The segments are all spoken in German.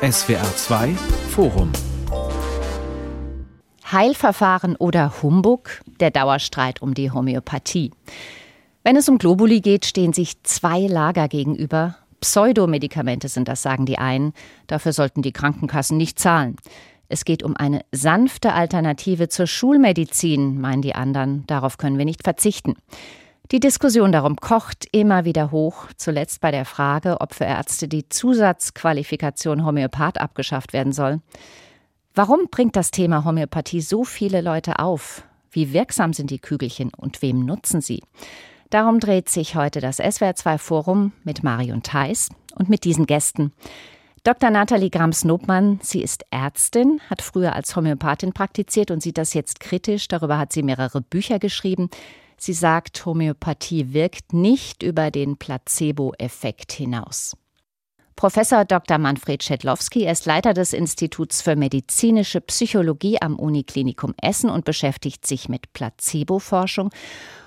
SWR 2 Forum Heilverfahren oder Humbug? Der Dauerstreit um die Homöopathie. Wenn es um Globuli geht, stehen sich zwei Lager gegenüber. Pseudomedikamente sind das, sagen die einen. Dafür sollten die Krankenkassen nicht zahlen. Es geht um eine sanfte Alternative zur Schulmedizin, meinen die anderen. Darauf können wir nicht verzichten. Die Diskussion darum kocht immer wieder hoch, zuletzt bei der Frage, ob für Ärzte die Zusatzqualifikation Homöopath abgeschafft werden soll. Warum bringt das Thema Homöopathie so viele Leute auf? Wie wirksam sind die Kügelchen und wem nutzen sie? Darum dreht sich heute das SWR2 Forum mit Marion Theis und mit diesen Gästen. Dr. Nathalie Grams-Nobmann, sie ist Ärztin, hat früher als Homöopathin praktiziert und sieht das jetzt kritisch. Darüber hat sie mehrere Bücher geschrieben. Sie sagt, Homöopathie wirkt nicht über den Placebo-Effekt hinaus. Professor Dr. Manfred Schedlowski ist Leiter des Instituts für medizinische Psychologie am Uniklinikum Essen und beschäftigt sich mit Placebo-Forschung.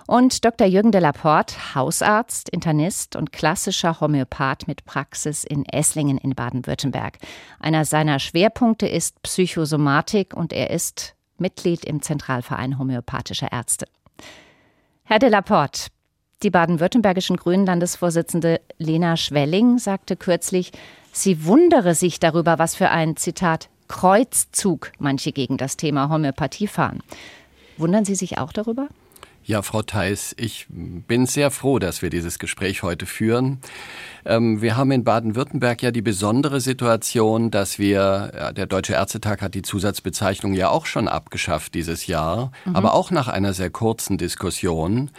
Und Dr. Jürgen de Laporte, Hausarzt, Internist und klassischer Homöopath mit Praxis in Esslingen in Baden-Württemberg. Einer seiner Schwerpunkte ist Psychosomatik und er ist Mitglied im Zentralverein homöopathischer Ärzte. Herr de Laporte, die baden-württembergischen Grünen Landesvorsitzende Lena Schwelling sagte kürzlich, sie wundere sich darüber, was für ein Zitat Kreuzzug manche gegen das Thema Homöopathie fahren. Wundern Sie sich auch darüber? Ja, Frau Theis, ich bin sehr froh, dass wir dieses Gespräch heute führen. Ähm, wir haben in Baden-Württemberg ja die besondere Situation, dass wir, der Deutsche Ärztetag hat die Zusatzbezeichnung ja auch schon abgeschafft dieses Jahr, mhm. aber auch nach einer sehr kurzen Diskussion.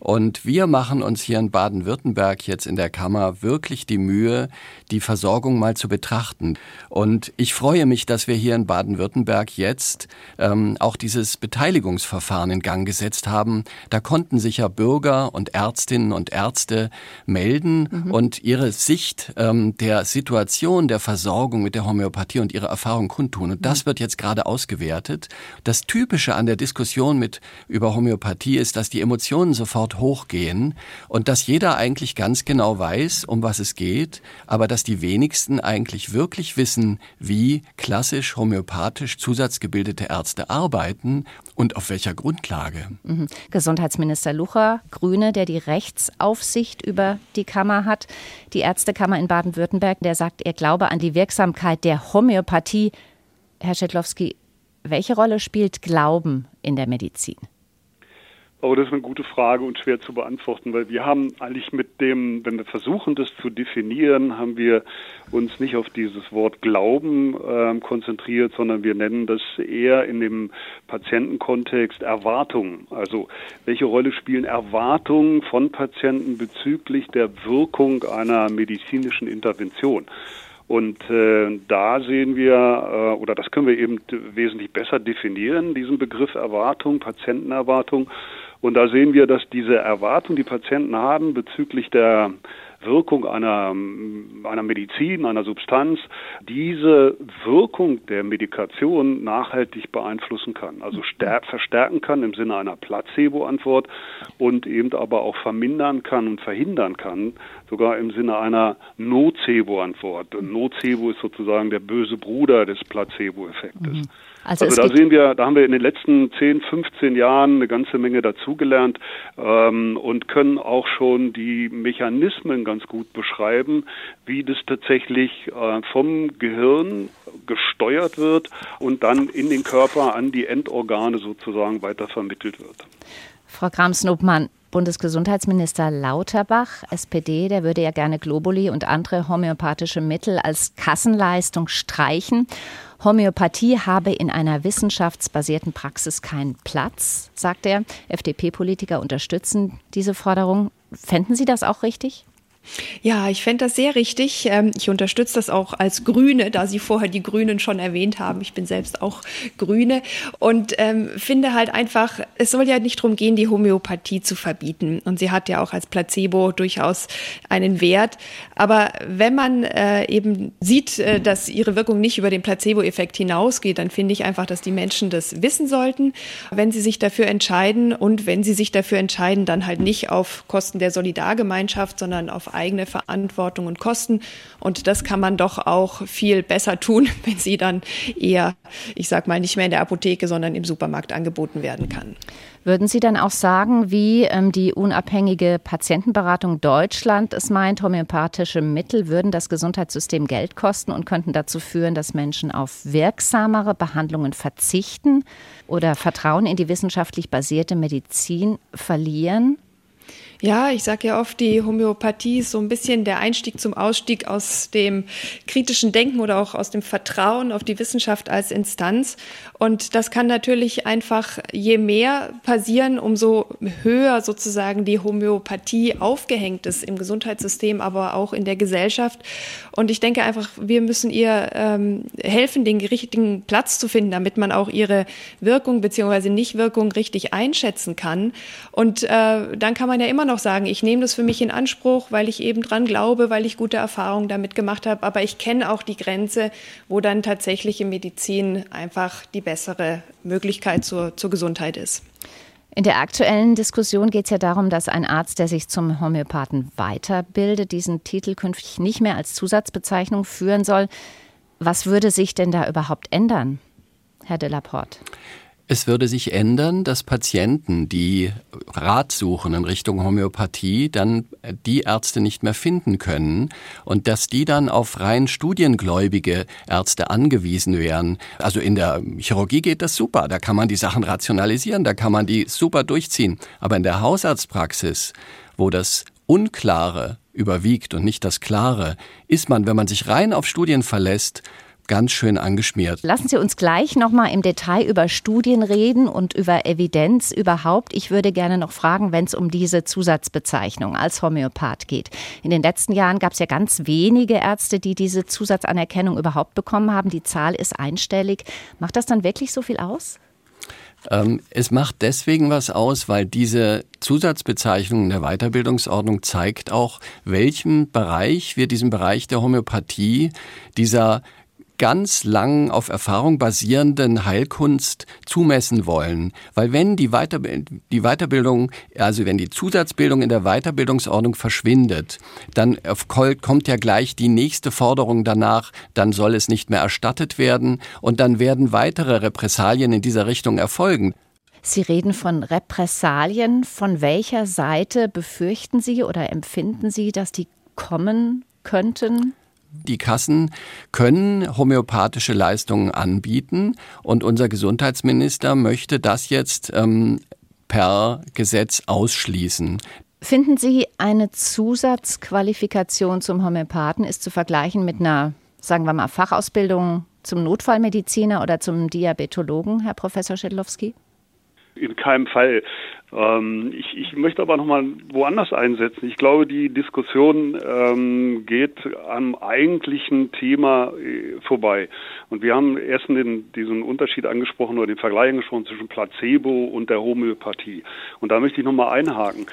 Und wir machen uns hier in Baden-Württemberg jetzt in der Kammer wirklich die Mühe, die Versorgung mal zu betrachten. Und ich freue mich, dass wir hier in Baden-Württemberg jetzt ähm, auch dieses Beteiligungsverfahren in Gang gesetzt haben. Da konnten sich ja Bürger und Ärztinnen und Ärzte melden mhm. und ihre Sicht ähm, der Situation der Versorgung mit der Homöopathie und ihre Erfahrung kundtun. Und das mhm. wird jetzt gerade ausgewertet. Das Typische an der Diskussion mit über Homöopathie ist, dass die Emotionen sofort hochgehen und dass jeder eigentlich ganz genau weiß, um was es geht, aber dass die wenigsten eigentlich wirklich wissen, wie klassisch homöopathisch zusatzgebildete Ärzte arbeiten und auf welcher Grundlage. Mhm. Gesundheitsminister Lucher, Grüne, der die Rechtsaufsicht über die Kammer hat, die Ärztekammer in Baden-Württemberg, der sagt, er glaube an die Wirksamkeit der Homöopathie. Herr Schedlowski, welche Rolle spielt Glauben in der Medizin? Aber das ist eine gute Frage und schwer zu beantworten, weil wir haben eigentlich mit dem, wenn wir versuchen, das zu definieren, haben wir uns nicht auf dieses Wort Glauben äh, konzentriert, sondern wir nennen das eher in dem Patientenkontext Erwartungen. Also welche Rolle spielen Erwartungen von Patienten bezüglich der Wirkung einer medizinischen Intervention? Und äh, da sehen wir, äh, oder das können wir eben wesentlich besser definieren, diesen Begriff Erwartung, Patientenerwartung. Und da sehen wir, dass diese Erwartung, die Patienten haben bezüglich der Wirkung einer, einer Medizin, einer Substanz, diese Wirkung der Medikation nachhaltig beeinflussen kann. Also verstärken kann im Sinne einer Placebo-Antwort und eben aber auch vermindern kann und verhindern kann, sogar im Sinne einer Nocebo-Antwort. Nocebo ist sozusagen der böse Bruder des Placebo-Effektes. Mhm. Also, also da sehen wir, da haben wir in den letzten 10, 15 Jahren eine ganze Menge dazugelernt ähm, und können auch schon die Mechanismen ganz gut beschreiben, wie das tatsächlich äh, vom Gehirn gesteuert wird und dann in den Körper an die Endorgane sozusagen weiter vermittelt wird. Frau Grams-Nobmann, Bundesgesundheitsminister Lauterbach, SPD, der würde ja gerne Globuli und andere homöopathische Mittel als Kassenleistung streichen. Homöopathie habe in einer wissenschaftsbasierten Praxis keinen Platz, sagt er. FDP-Politiker unterstützen diese Forderung. Fänden Sie das auch richtig? Ja, ich fände das sehr richtig. Ähm, ich unterstütze das auch als Grüne, da Sie vorher die Grünen schon erwähnt haben. Ich bin selbst auch Grüne und ähm, finde halt einfach, es soll ja nicht darum gehen, die Homöopathie zu verbieten. Und sie hat ja auch als Placebo durchaus einen Wert. Aber wenn man äh, eben sieht, äh, dass ihre Wirkung nicht über den Placebo-Effekt hinausgeht, dann finde ich einfach, dass die Menschen das wissen sollten, wenn sie sich dafür entscheiden und wenn sie sich dafür entscheiden, dann halt nicht auf Kosten der Solidargemeinschaft, sondern auf eigene Verantwortung und Kosten. Und das kann man doch auch viel besser tun, wenn sie dann eher, ich sag mal, nicht mehr in der Apotheke, sondern im Supermarkt angeboten werden kann. Würden Sie dann auch sagen, wie ähm, die unabhängige Patientenberatung Deutschland es meint, homöopathische Mittel würden das Gesundheitssystem Geld kosten und könnten dazu führen, dass Menschen auf wirksamere Behandlungen verzichten oder Vertrauen in die wissenschaftlich basierte Medizin verlieren? Ja, ich sage ja oft, die Homöopathie ist so ein bisschen der Einstieg zum Ausstieg aus dem kritischen Denken oder auch aus dem Vertrauen auf die Wissenschaft als Instanz. Und das kann natürlich einfach, je mehr passieren, umso höher sozusagen die Homöopathie aufgehängt ist im Gesundheitssystem, aber auch in der Gesellschaft. Und ich denke einfach, wir müssen ihr ähm, helfen, den richtigen Platz zu finden, damit man auch ihre Wirkung beziehungsweise Nichtwirkung richtig einschätzen kann. Und äh, dann kann man ja immer noch noch sagen, ich nehme das für mich in Anspruch, weil ich eben dran glaube, weil ich gute Erfahrungen damit gemacht habe. Aber ich kenne auch die Grenze, wo dann tatsächliche Medizin einfach die bessere Möglichkeit zur, zur Gesundheit ist. In der aktuellen Diskussion geht es ja darum, dass ein Arzt, der sich zum Homöopathen weiterbildet, diesen Titel künftig nicht mehr als Zusatzbezeichnung führen soll. Was würde sich denn da überhaupt ändern, Herr Delaporte? Es würde sich ändern, dass Patienten, die Rat suchen in Richtung Homöopathie, dann die Ärzte nicht mehr finden können und dass die dann auf rein studiengläubige Ärzte angewiesen wären. Also in der Chirurgie geht das super, da kann man die Sachen rationalisieren, da kann man die super durchziehen. Aber in der Hausarztpraxis, wo das Unklare überwiegt und nicht das Klare, ist man, wenn man sich rein auf Studien verlässt, ganz schön angeschmiert. Lassen Sie uns gleich noch mal im Detail über Studien reden und über Evidenz überhaupt. Ich würde gerne noch fragen, wenn es um diese Zusatzbezeichnung als Homöopath geht. In den letzten Jahren gab es ja ganz wenige Ärzte, die diese Zusatzanerkennung überhaupt bekommen haben. Die Zahl ist einstellig. Macht das dann wirklich so viel aus? Ähm, es macht deswegen was aus, weil diese Zusatzbezeichnung in der Weiterbildungsordnung zeigt auch, welchem Bereich wir diesem Bereich der Homöopathie, dieser ganz lang auf Erfahrung basierenden Heilkunst zumessen wollen. Weil wenn die, Weiter die Weiterbildung, also wenn die Zusatzbildung in der Weiterbildungsordnung verschwindet, dann kommt ja gleich die nächste Forderung danach, dann soll es nicht mehr erstattet werden und dann werden weitere Repressalien in dieser Richtung erfolgen. Sie reden von Repressalien. Von welcher Seite befürchten Sie oder empfinden Sie, dass die kommen könnten? Die Kassen können homöopathische Leistungen anbieten und unser Gesundheitsminister möchte das jetzt ähm, per Gesetz ausschließen. Finden Sie, eine Zusatzqualifikation zum Homöopathen ist zu vergleichen mit einer, sagen wir mal, Fachausbildung zum Notfallmediziner oder zum Diabetologen, Herr Professor Schedlowski? In keinem Fall. Ähm, ich, ich, möchte aber nochmal woanders einsetzen. Ich glaube, die Diskussion ähm, geht am eigentlichen Thema äh, vorbei. Und wir haben erst den, diesen Unterschied angesprochen oder den Vergleich angesprochen zwischen Placebo und der Homöopathie. Und da möchte ich nochmal einhaken.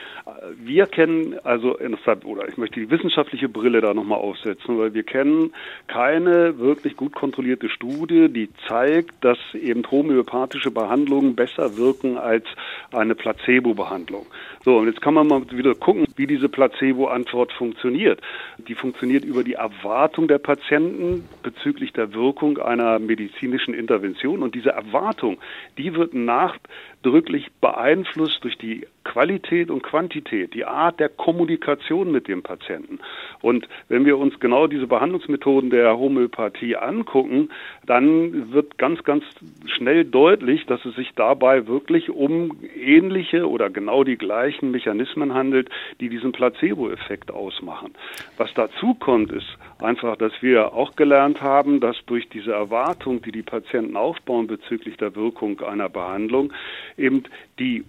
Wir kennen, also, oder ich möchte die wissenschaftliche Brille da nochmal aufsetzen, weil wir kennen keine wirklich gut kontrollierte Studie, die zeigt, dass eben homöopathische Behandlungen besser wirken als eine Placebo Placebo-Behandlung. So, und jetzt kann man mal wieder gucken, wie diese Placebo-Antwort funktioniert. Die funktioniert über die Erwartung der Patienten bezüglich der Wirkung einer medizinischen Intervention. Und diese Erwartung, die wird nachdrücklich beeinflusst durch die Qualität und Quantität, die Art der Kommunikation mit dem Patienten. Und wenn wir uns genau diese Behandlungsmethoden der Homöopathie angucken, dann wird ganz, ganz schnell deutlich, dass es sich dabei wirklich um ähnliche oder genau die gleichen Mechanismen handelt, die diesen Placebo-Effekt ausmachen. Was dazu kommt, ist einfach, dass wir auch gelernt haben, dass durch diese Erwartung, die die Patienten aufbauen bezüglich der Wirkung einer Behandlung, eben die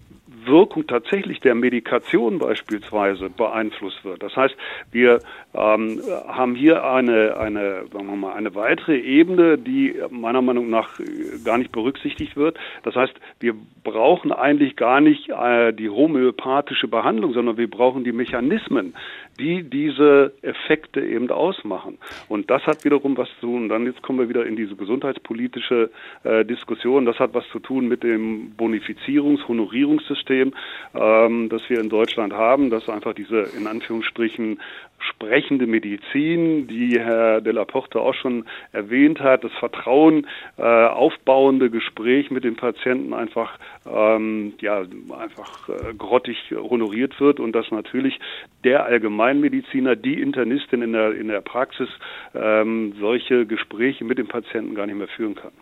Wirkung tatsächlich der Medikation beispielsweise beeinflusst wird. Das heißt, wir ähm, haben hier eine, eine, sagen wir mal, eine weitere Ebene, die meiner Meinung nach gar nicht berücksichtigt wird. Das heißt, wir brauchen eigentlich gar nicht äh, die homöopathische Behandlung, sondern wir brauchen die Mechanismen, die diese Effekte eben ausmachen. Und das hat wiederum was zu tun. Dann jetzt kommen wir wieder in diese gesundheitspolitische äh, Diskussion. Das hat was zu tun mit dem Bonifizierungs-, Honorierungssystem, ähm, das wir in Deutschland haben, das einfach diese in Anführungsstrichen sprechende Medizin, die Herr de la Porte auch schon erwähnt hat, das Vertrauen äh, aufbauende Gespräch mit den Patienten einfach ähm, ja einfach äh, grottig honoriert wird und dass natürlich der Allgemeinmediziner, die Internistin in der in der Praxis ähm, solche Gespräche mit dem Patienten gar nicht mehr führen kann.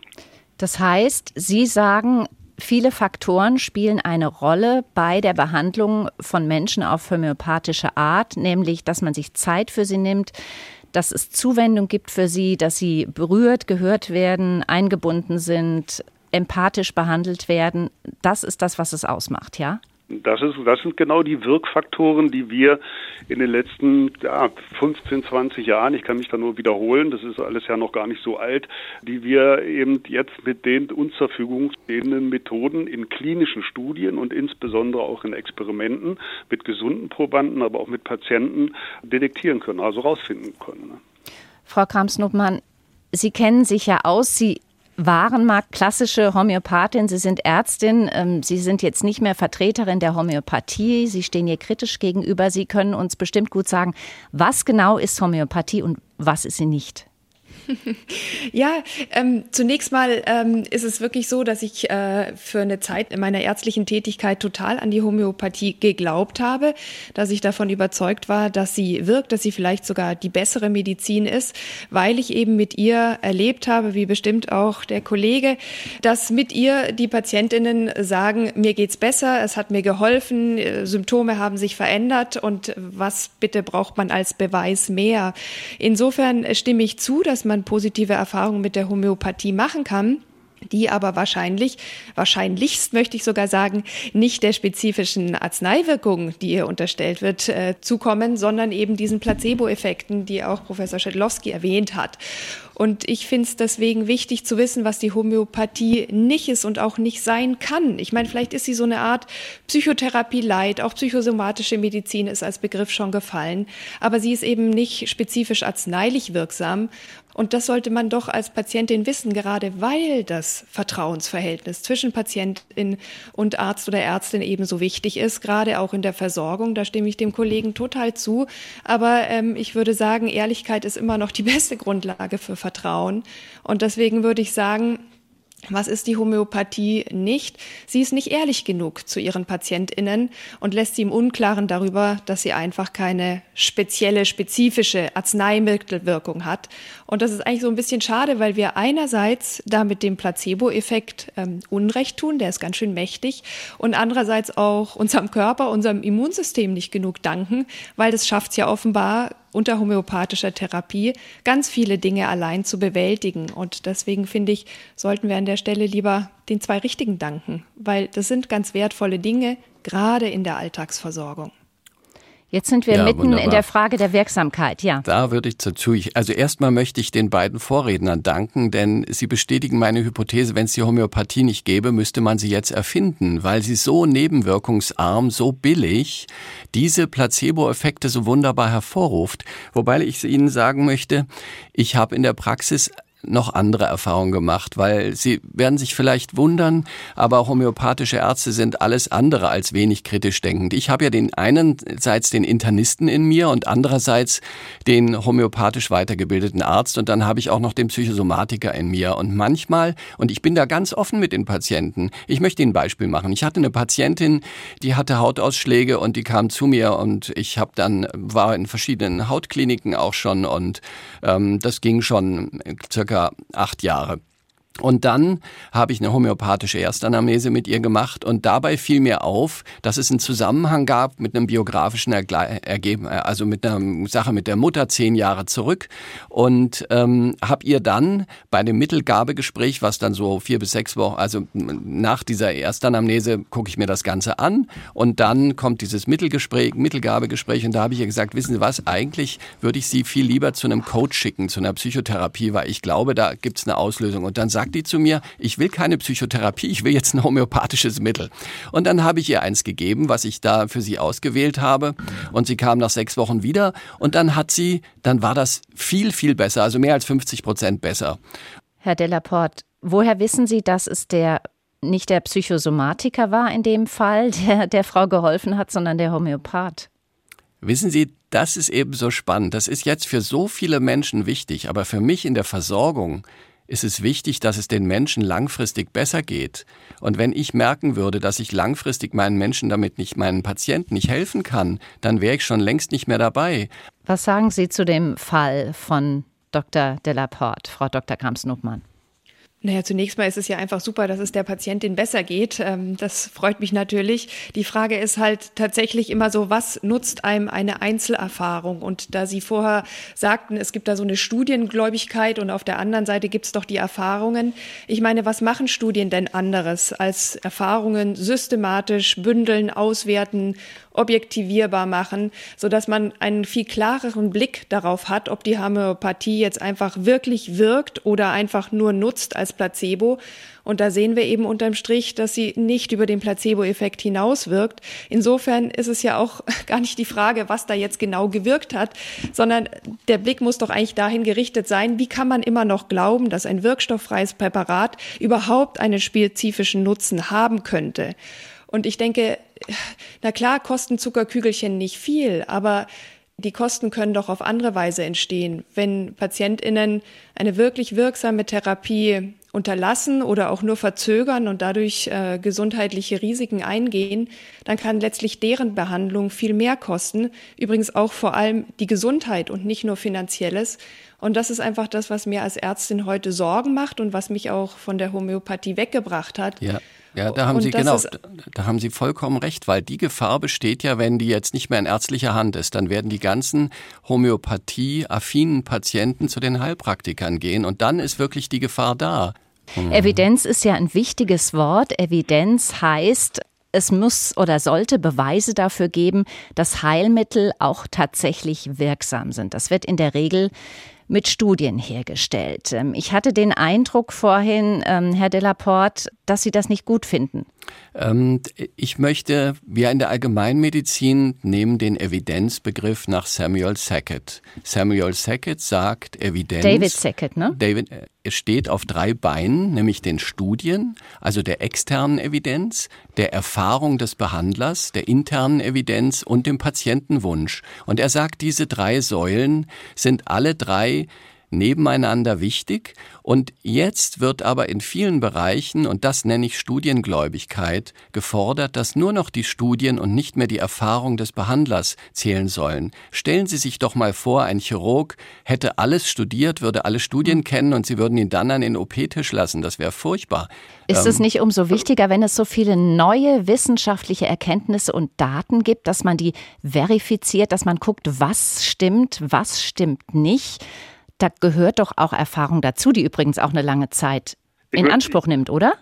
Das heißt, Sie sagen, Viele Faktoren spielen eine Rolle bei der Behandlung von Menschen auf homöopathische Art, nämlich dass man sich Zeit für sie nimmt, dass es Zuwendung gibt für sie, dass sie berührt, gehört werden, eingebunden sind, empathisch behandelt werden. Das ist das, was es ausmacht, ja? Das, ist, das sind genau die Wirkfaktoren, die wir in den letzten ja, 15, 20 Jahren, ich kann mich da nur wiederholen, das ist alles ja noch gar nicht so alt, die wir eben jetzt mit den uns zur Verfügung stehenden Methoden in klinischen Studien und insbesondere auch in Experimenten mit gesunden Probanden, aber auch mit Patienten detektieren können, also rausfinden können. Ne? Frau Kramsnubmann, Sie kennen sich ja aus, Sie waren mal klassische Homöopathin, Sie sind Ärztin, ähm, Sie sind jetzt nicht mehr Vertreterin der Homöopathie, Sie stehen hier kritisch gegenüber. Sie können uns bestimmt gut sagen, was genau ist Homöopathie und was ist sie nicht? Ja, ähm, zunächst mal ähm, ist es wirklich so, dass ich äh, für eine Zeit in meiner ärztlichen Tätigkeit total an die Homöopathie geglaubt habe, dass ich davon überzeugt war, dass sie wirkt, dass sie vielleicht sogar die bessere Medizin ist, weil ich eben mit ihr erlebt habe, wie bestimmt auch der Kollege, dass mit ihr die Patientinnen sagen, mir geht's besser, es hat mir geholfen, äh, Symptome haben sich verändert und was bitte braucht man als Beweis mehr? Insofern stimme ich zu, dass man positive Erfahrungen mit der Homöopathie machen kann die aber wahrscheinlich, wahrscheinlichst möchte ich sogar sagen, nicht der spezifischen Arzneiwirkung, die ihr unterstellt wird, äh, zukommen, sondern eben diesen Placebo-Effekten, die auch Professor Schedlowski erwähnt hat. Und ich finde es deswegen wichtig zu wissen, was die Homöopathie nicht ist und auch nicht sein kann. Ich meine, vielleicht ist sie so eine Art Psychotherapie leid, auch psychosomatische Medizin ist als Begriff schon gefallen, aber sie ist eben nicht spezifisch arzneilich wirksam. Und das sollte man doch als Patientin wissen, gerade weil das Vertrauensverhältnis zwischen Patientin und Arzt oder Ärztin ebenso wichtig ist, gerade auch in der Versorgung. Da stimme ich dem Kollegen total zu. Aber ähm, ich würde sagen, Ehrlichkeit ist immer noch die beste Grundlage für Vertrauen. Und deswegen würde ich sagen, was ist die Homöopathie nicht? Sie ist nicht ehrlich genug zu ihren PatientInnen und lässt sie im Unklaren darüber, dass sie einfach keine spezielle, spezifische Arzneimittelwirkung hat. Und das ist eigentlich so ein bisschen schade, weil wir einerseits da mit dem Placebo-Effekt ähm, Unrecht tun, der ist ganz schön mächtig, und andererseits auch unserem Körper, unserem Immunsystem nicht genug danken, weil das schafft es ja offenbar unter homöopathischer Therapie ganz viele Dinge allein zu bewältigen. Und deswegen finde ich, sollten wir an der Stelle lieber den zwei Richtigen danken, weil das sind ganz wertvolle Dinge, gerade in der Alltagsversorgung. Jetzt sind wir ja, mitten wunderbar. in der Frage der Wirksamkeit, ja. Da würde ich dazu, also erstmal möchte ich den beiden Vorrednern danken, denn sie bestätigen meine Hypothese, wenn es die Homöopathie nicht gäbe, müsste man sie jetzt erfinden, weil sie so nebenwirkungsarm, so billig diese Placebo-Effekte so wunderbar hervorruft. Wobei ich Ihnen sagen möchte, ich habe in der Praxis noch andere Erfahrungen gemacht, weil Sie werden sich vielleicht wundern, aber homöopathische Ärzte sind alles andere als wenig kritisch denkend. Ich habe ja den einerseits den Internisten in mir und andererseits den homöopathisch weitergebildeten Arzt und dann habe ich auch noch den Psychosomatiker in mir und manchmal und ich bin da ganz offen mit den Patienten. Ich möchte Ihnen ein Beispiel machen. Ich hatte eine Patientin, die hatte Hautausschläge und die kam zu mir und ich habe dann war in verschiedenen Hautkliniken auch schon und ähm, das ging schon circa circa acht Jahre. Und dann habe ich eine homöopathische Erstanamnese mit ihr gemacht und dabei fiel mir auf, dass es einen Zusammenhang gab mit einem biografischen Ergebnis, also mit einer Sache mit der Mutter zehn Jahre zurück. Und ähm, habe ihr dann bei dem Mittelgabegespräch, was dann so vier bis sechs Wochen, also nach dieser Erstanamnese gucke ich mir das Ganze an. Und dann kommt dieses Mittelgespräch, Mittelgabegespräch und da habe ich ihr gesagt, wissen Sie was, eigentlich würde ich Sie viel lieber zu einem Coach schicken, zu einer Psychotherapie, weil ich glaube, da gibt es eine Auslösung. Und dann sagt sagt die zu mir, ich will keine Psychotherapie, ich will jetzt ein homöopathisches Mittel. Und dann habe ich ihr eins gegeben, was ich da für sie ausgewählt habe. Und sie kam nach sechs Wochen wieder und dann hat sie, dann war das viel, viel besser, also mehr als 50 Prozent besser. Herr Delaporte, woher wissen Sie, dass es der nicht der Psychosomatiker war in dem Fall, der der Frau geholfen hat, sondern der Homöopath? Wissen Sie, das ist eben so spannend. Das ist jetzt für so viele Menschen wichtig, aber für mich in der Versorgung ist es wichtig, dass es den Menschen langfristig besser geht. Und wenn ich merken würde, dass ich langfristig meinen Menschen damit nicht, meinen Patienten nicht helfen kann, dann wäre ich schon längst nicht mehr dabei. Was sagen Sie zu dem Fall von Dr. Delaporte, Frau Dr. Krams-Nuppmann? Naja, zunächst mal ist es ja einfach super, dass es der Patientin besser geht. Ähm, das freut mich natürlich. Die Frage ist halt tatsächlich immer so, was nutzt einem eine Einzelerfahrung? Und da Sie vorher sagten, es gibt da so eine Studiengläubigkeit und auf der anderen Seite gibt es doch die Erfahrungen. Ich meine, was machen Studien denn anderes als Erfahrungen systematisch bündeln, auswerten objektivierbar machen, so dass man einen viel klareren Blick darauf hat, ob die Homöopathie jetzt einfach wirklich wirkt oder einfach nur nutzt als Placebo. Und da sehen wir eben unterm Strich, dass sie nicht über den Placebo-Effekt hinaus wirkt. Insofern ist es ja auch gar nicht die Frage, was da jetzt genau gewirkt hat, sondern der Blick muss doch eigentlich dahin gerichtet sein, wie kann man immer noch glauben, dass ein wirkstofffreies Präparat überhaupt einen spezifischen Nutzen haben könnte. Und ich denke, na klar, kosten Zuckerkügelchen nicht viel, aber die Kosten können doch auf andere Weise entstehen. Wenn PatientInnen eine wirklich wirksame Therapie unterlassen oder auch nur verzögern und dadurch äh, gesundheitliche Risiken eingehen, dann kann letztlich deren Behandlung viel mehr kosten. Übrigens auch vor allem die Gesundheit und nicht nur finanzielles. Und das ist einfach das, was mir als Ärztin heute Sorgen macht und was mich auch von der Homöopathie weggebracht hat. Ja. Ja, da haben und Sie genau, da haben Sie vollkommen recht, weil die Gefahr besteht ja, wenn die jetzt nicht mehr in ärztlicher Hand ist, dann werden die ganzen Homöopathie-affinen Patienten zu den Heilpraktikern gehen und dann ist wirklich die Gefahr da. Mhm. Evidenz ist ja ein wichtiges Wort. Evidenz heißt, es muss oder sollte Beweise dafür geben, dass Heilmittel auch tatsächlich wirksam sind. Das wird in der Regel mit Studien hergestellt. Ähm, ich hatte den Eindruck vorhin, ähm, Herr Delaporte, dass Sie das nicht gut finden. Ähm, ich möchte, wir in der Allgemeinmedizin nehmen den Evidenzbegriff nach Samuel Sackett. Samuel Sackett sagt, Evidenz. David Sackett, ne? David, äh, es steht auf drei Beinen, nämlich den Studien, also der externen Evidenz, der Erfahrung des Behandlers, der internen Evidenz und dem Patientenwunsch. Und er sagt, diese drei Säulen sind alle drei nebeneinander wichtig. Und jetzt wird aber in vielen Bereichen, und das nenne ich Studiengläubigkeit, gefordert, dass nur noch die Studien und nicht mehr die Erfahrung des Behandlers zählen sollen. Stellen Sie sich doch mal vor, ein Chirurg hätte alles studiert, würde alle Studien hm. kennen und Sie würden ihn dann an den OP-Tisch lassen. Das wäre furchtbar. Ist es ähm, nicht umso wichtiger, wenn es so viele neue wissenschaftliche Erkenntnisse und Daten gibt, dass man die verifiziert, dass man guckt, was stimmt, was stimmt nicht? Da gehört doch auch Erfahrung dazu, die übrigens auch eine lange Zeit in Anspruch nimmt, oder?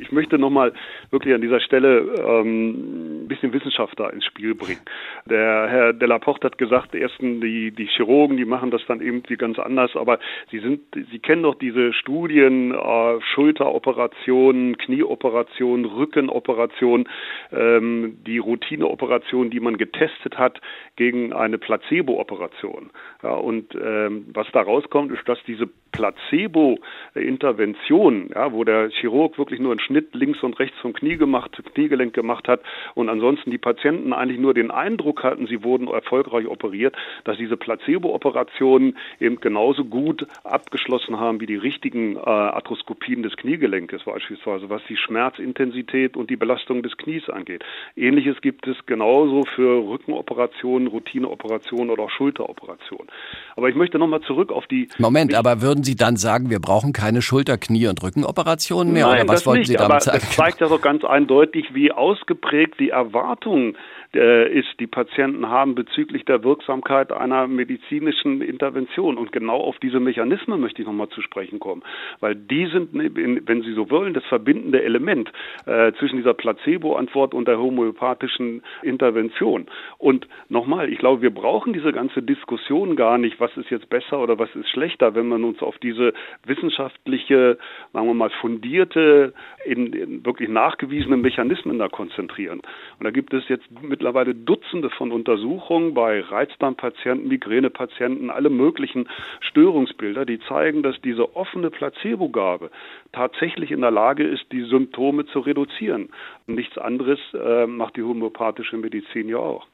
Ich möchte nochmal wirklich an dieser Stelle ähm, ein bisschen Wissenschaft da ins Spiel bringen. Der Herr Delaporte hat gesagt, ersten die, die Chirurgen, die machen das dann irgendwie ganz anders, aber sie sind, sie kennen doch diese Studien, äh, Schulteroperationen, Knieoperationen, Rückenoperationen, ähm, die Routineoperationen, die man getestet hat gegen eine Placebo-Operation. Ja, und ähm, was da rauskommt, ist, dass diese Placebo-Intervention, ja, wo der Chirurg wirklich nur einen Schnitt links und rechts vom Knie gemacht, Kniegelenk gemacht hat und ansonsten die Patienten eigentlich nur den Eindruck hatten, sie wurden erfolgreich operiert, dass diese Placebo-Operationen eben genauso gut abgeschlossen haben wie die richtigen äh, Arthroskopien des Kniegelenkes beispielsweise, was die Schmerzintensität und die Belastung des Knies angeht. Ähnliches gibt es genauso für Rückenoperationen, Routineoperationen oder auch Schulteroperationen. Aber ich möchte nochmal zurück auf die. Moment, aber würden Sie dann sagen, wir brauchen keine Schulter-, Knie- und Rückenoperationen mehr? Nein, oder was wollten nicht, Sie damit aber sagen? Das zeigt ja doch ganz eindeutig, wie ausgeprägt die Erwartungen äh, ist, die Patienten haben bezüglich der Wirksamkeit einer medizinischen Intervention. Und genau auf diese Mechanismen möchte ich nochmal zu sprechen kommen, weil die sind, wenn Sie so wollen, das verbindende Element äh, zwischen dieser Placebo-Antwort und der homöopathischen Intervention. Und nochmal, ich glaube, wir brauchen diese ganze Diskussion gar nicht, was ist jetzt besser oder was ist schlechter, wenn man uns auf diese wissenschaftliche, sagen wir mal, fundierte, in, in wirklich nachgewiesene Mechanismen da konzentrieren. Und da gibt es jetzt mit mittlerweile Dutzende von Untersuchungen bei Reizdarmpatienten, Migränepatienten, alle möglichen Störungsbilder, die zeigen, dass diese offene Placebogabe tatsächlich in der Lage ist, die Symptome zu reduzieren. Nichts anderes äh, macht die homöopathische Medizin ja auch.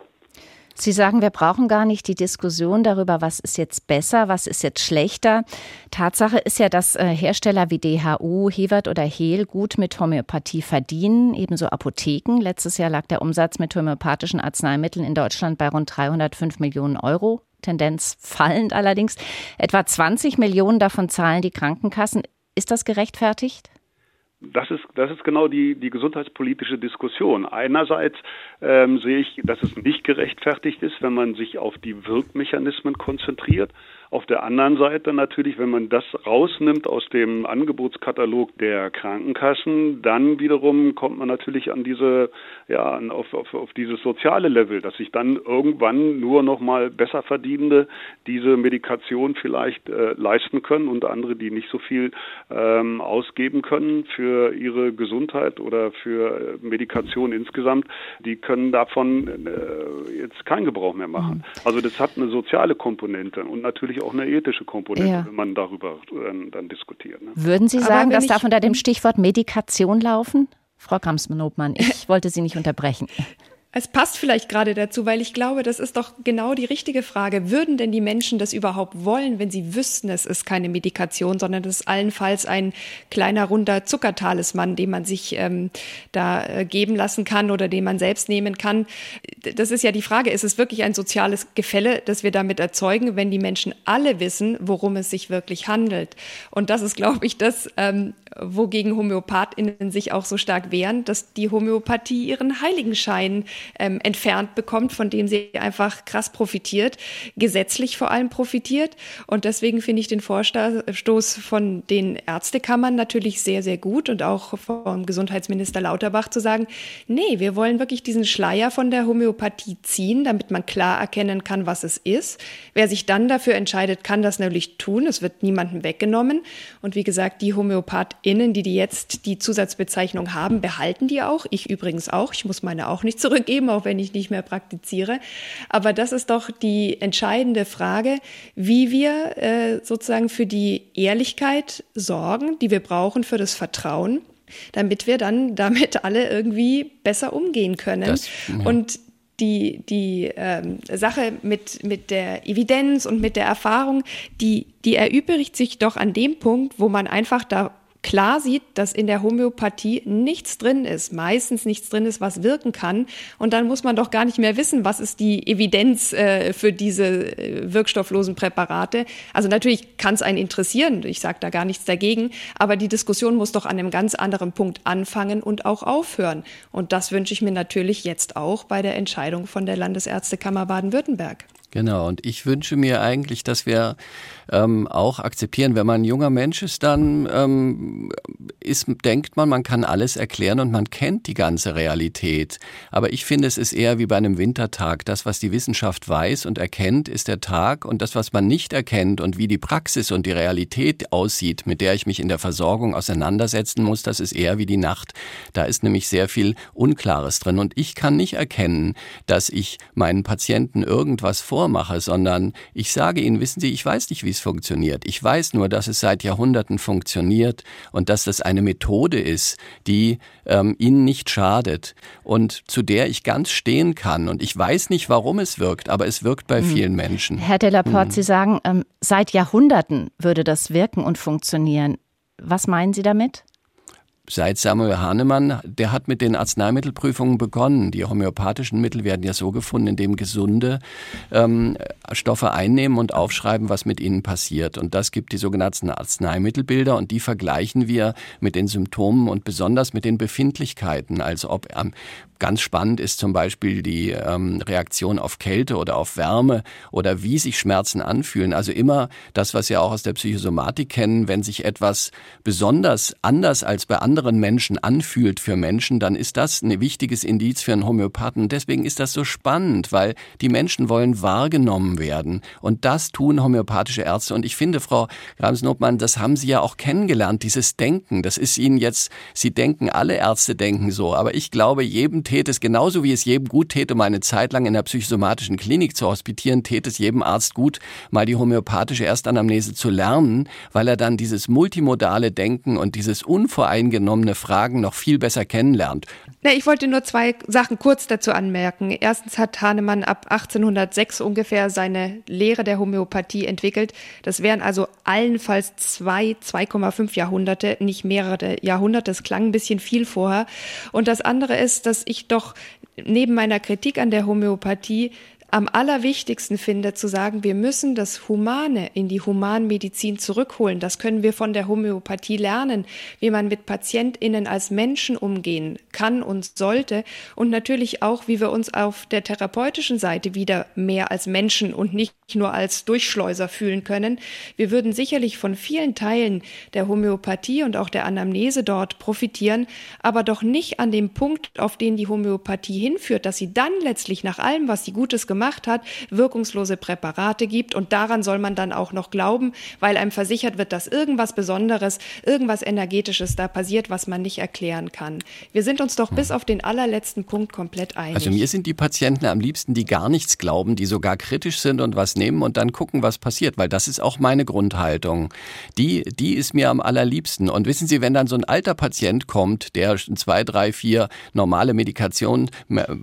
Sie sagen, wir brauchen gar nicht die Diskussion darüber, was ist jetzt besser, was ist jetzt schlechter. Tatsache ist ja, dass äh, Hersteller wie DHU, Hewert oder Hehl gut mit Homöopathie verdienen, ebenso Apotheken. Letztes Jahr lag der Umsatz mit homöopathischen Arzneimitteln in Deutschland bei rund 305 Millionen Euro. Tendenz fallend allerdings. Etwa 20 Millionen davon zahlen die Krankenkassen. Ist das gerechtfertigt? Das ist, das ist genau die, die gesundheitspolitische Diskussion. Einerseits ähm, sehe ich, dass es nicht gerechtfertigt ist, wenn man sich auf die Wirkmechanismen konzentriert. Auf der anderen Seite natürlich, wenn man das rausnimmt aus dem Angebotskatalog der Krankenkassen, dann wiederum kommt man natürlich an diese, ja, auf, auf, auf dieses soziale Level, dass sich dann irgendwann nur noch mal besser verdienende diese Medikation vielleicht äh, leisten können und andere, die nicht so viel ähm, ausgeben können für ihre Gesundheit oder für äh, Medikation insgesamt, die können davon äh, jetzt keinen Gebrauch mehr machen. Mhm. Also das hat eine soziale Komponente und natürlich natürlich auch eine ethische Komponente, ja. wenn man darüber dann, dann diskutiert. Ne? Würden Sie sagen, das darf unter dem Stichwort Medikation laufen? Frau Kramsmann-Obmann, ich wollte Sie nicht unterbrechen. Es passt vielleicht gerade dazu, weil ich glaube, das ist doch genau die richtige Frage. Würden denn die Menschen das überhaupt wollen, wenn sie wüssten, es ist keine Medikation, sondern es ist allenfalls ein kleiner runder Zuckertalisman, den man sich ähm, da äh, geben lassen kann oder den man selbst nehmen kann? Das ist ja die Frage, ist es wirklich ein soziales Gefälle, das wir damit erzeugen, wenn die Menschen alle wissen, worum es sich wirklich handelt? Und das ist, glaube ich, das, ähm, wogegen HomöopathInnen sich auch so stark wehren, dass die Homöopathie ihren Heiligenschein ähm, entfernt bekommt, von dem sie einfach krass profitiert, gesetzlich vor allem profitiert. Und deswegen finde ich den Vorstoß von den Ärztekammern natürlich sehr, sehr gut und auch vom Gesundheitsminister Lauterbach zu sagen, nee, wir wollen wirklich diesen Schleier von der Homöopathie ziehen, damit man klar erkennen kann, was es ist. Wer sich dann dafür entscheidet, kann das natürlich tun. Es wird niemandem weggenommen. Und wie gesagt, die HomöopathInnen, die, die jetzt die Zusatzbezeichnung haben, behalten die auch. Ich übrigens auch. Ich muss meine auch nicht zurück geben, auch wenn ich nicht mehr praktiziere. Aber das ist doch die entscheidende Frage, wie wir äh, sozusagen für die Ehrlichkeit sorgen, die wir brauchen für das Vertrauen, damit wir dann damit alle irgendwie besser umgehen können. Das, ja. Und die, die ähm, Sache mit, mit der Evidenz und mit der Erfahrung, die, die erübrigt sich doch an dem Punkt, wo man einfach da klar sieht, dass in der Homöopathie nichts drin ist, meistens nichts drin ist, was wirken kann. Und dann muss man doch gar nicht mehr wissen, was ist die Evidenz äh, für diese äh, wirkstofflosen Präparate. Also natürlich kann es einen interessieren, ich sage da gar nichts dagegen, aber die Diskussion muss doch an einem ganz anderen Punkt anfangen und auch aufhören. Und das wünsche ich mir natürlich jetzt auch bei der Entscheidung von der Landesärztekammer Baden-Württemberg. Genau, und ich wünsche mir eigentlich, dass wir ähm, auch akzeptieren, wenn man ein junger Mensch ist, dann ähm, ist, denkt man, man kann alles erklären und man kennt die ganze Realität. Aber ich finde, es ist eher wie bei einem Wintertag. Das, was die Wissenschaft weiß und erkennt, ist der Tag und das, was man nicht erkennt und wie die Praxis und die Realität aussieht, mit der ich mich in der Versorgung auseinandersetzen muss, das ist eher wie die Nacht. Da ist nämlich sehr viel Unklares drin und ich kann nicht erkennen, dass ich meinen Patienten irgendwas vor vormache, sondern ich sage ihnen, wissen Sie, ich weiß nicht, wie es funktioniert. Ich weiß nur, dass es seit Jahrhunderten funktioniert und dass das eine Methode ist, die ähm, ihnen nicht schadet und zu der ich ganz stehen kann. Und ich weiß nicht, warum es wirkt, aber es wirkt bei mhm. vielen Menschen. Herr Delaporte, mhm. Sie sagen, ähm, seit Jahrhunderten würde das wirken und funktionieren. Was meinen Sie damit? Seit Samuel Hahnemann, der hat mit den Arzneimittelprüfungen begonnen. Die homöopathischen Mittel werden ja so gefunden, indem Gesunde ähm, Stoffe einnehmen und aufschreiben, was mit ihnen passiert. Und das gibt die sogenannten Arzneimittelbilder und die vergleichen wir mit den Symptomen und besonders mit den Befindlichkeiten, also ob ähm, Ganz spannend ist zum Beispiel die ähm, Reaktion auf Kälte oder auf Wärme oder wie sich Schmerzen anfühlen. Also immer das, was wir auch aus der Psychosomatik kennen, wenn sich etwas besonders anders als bei anderen Menschen anfühlt für Menschen, dann ist das ein wichtiges Indiz für einen Homöopathen. deswegen ist das so spannend, weil die Menschen wollen wahrgenommen werden. Und das tun homöopathische Ärzte. Und ich finde, Frau Grams-Nobmann, das haben Sie ja auch kennengelernt, dieses Denken. Das ist Ihnen jetzt, Sie denken, alle Ärzte denken so. Aber ich glaube, jedem täte es genauso wie es jedem gut täte, um eine Zeit lang in der psychosomatischen Klinik zu hospitieren, täte es jedem Arzt gut, mal die homöopathische Erstanamnese zu lernen, weil er dann dieses multimodale Denken und dieses unvoreingenommene vorweggenommene Fragen noch viel besser kennenlernt. Na, ich wollte nur zwei Sachen kurz dazu anmerken. Erstens hat Hahnemann ab 1806 ungefähr seine Lehre der Homöopathie entwickelt. Das wären also allenfalls zwei, 2,5 Jahrhunderte, nicht mehrere Jahrhunderte. Das klang ein bisschen viel vorher. Und das andere ist, dass ich doch neben meiner Kritik an der Homöopathie am allerwichtigsten finde, zu sagen, wir müssen das Humane in die Humanmedizin zurückholen. Das können wir von der Homöopathie lernen, wie man mit PatientInnen als Menschen umgehen kann und sollte und natürlich auch, wie wir uns auf der therapeutischen Seite wieder mehr als Menschen und nicht nur als Durchschleuser fühlen können. Wir würden sicherlich von vielen Teilen der Homöopathie und auch der Anamnese dort profitieren, aber doch nicht an dem Punkt, auf den die Homöopathie hinführt, dass sie dann letztlich nach allem, was sie Gutes gemacht gemacht hat, wirkungslose Präparate gibt. Und daran soll man dann auch noch glauben, weil einem versichert wird, dass irgendwas Besonderes, irgendwas Energetisches da passiert, was man nicht erklären kann. Wir sind uns doch bis auf den allerletzten Punkt komplett einig. Also mir sind die Patienten am liebsten, die gar nichts glauben, die sogar kritisch sind und was nehmen und dann gucken, was passiert, weil das ist auch meine Grundhaltung. Die, die ist mir am allerliebsten. Und wissen Sie, wenn dann so ein alter Patient kommt, der zwei, drei, vier normale Medikationen,